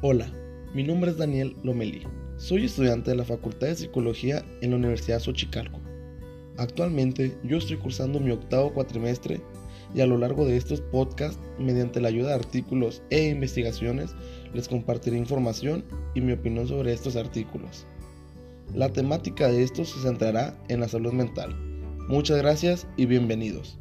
Hola, mi nombre es Daniel Lomelí. Soy estudiante de la Facultad de Psicología en la Universidad Xochicalco. Actualmente yo estoy cursando mi octavo cuatrimestre y a lo largo de estos podcasts, mediante la ayuda de artículos e investigaciones, les compartiré información y mi opinión sobre estos artículos. La temática de estos se centrará en la salud mental. Muchas gracias y bienvenidos.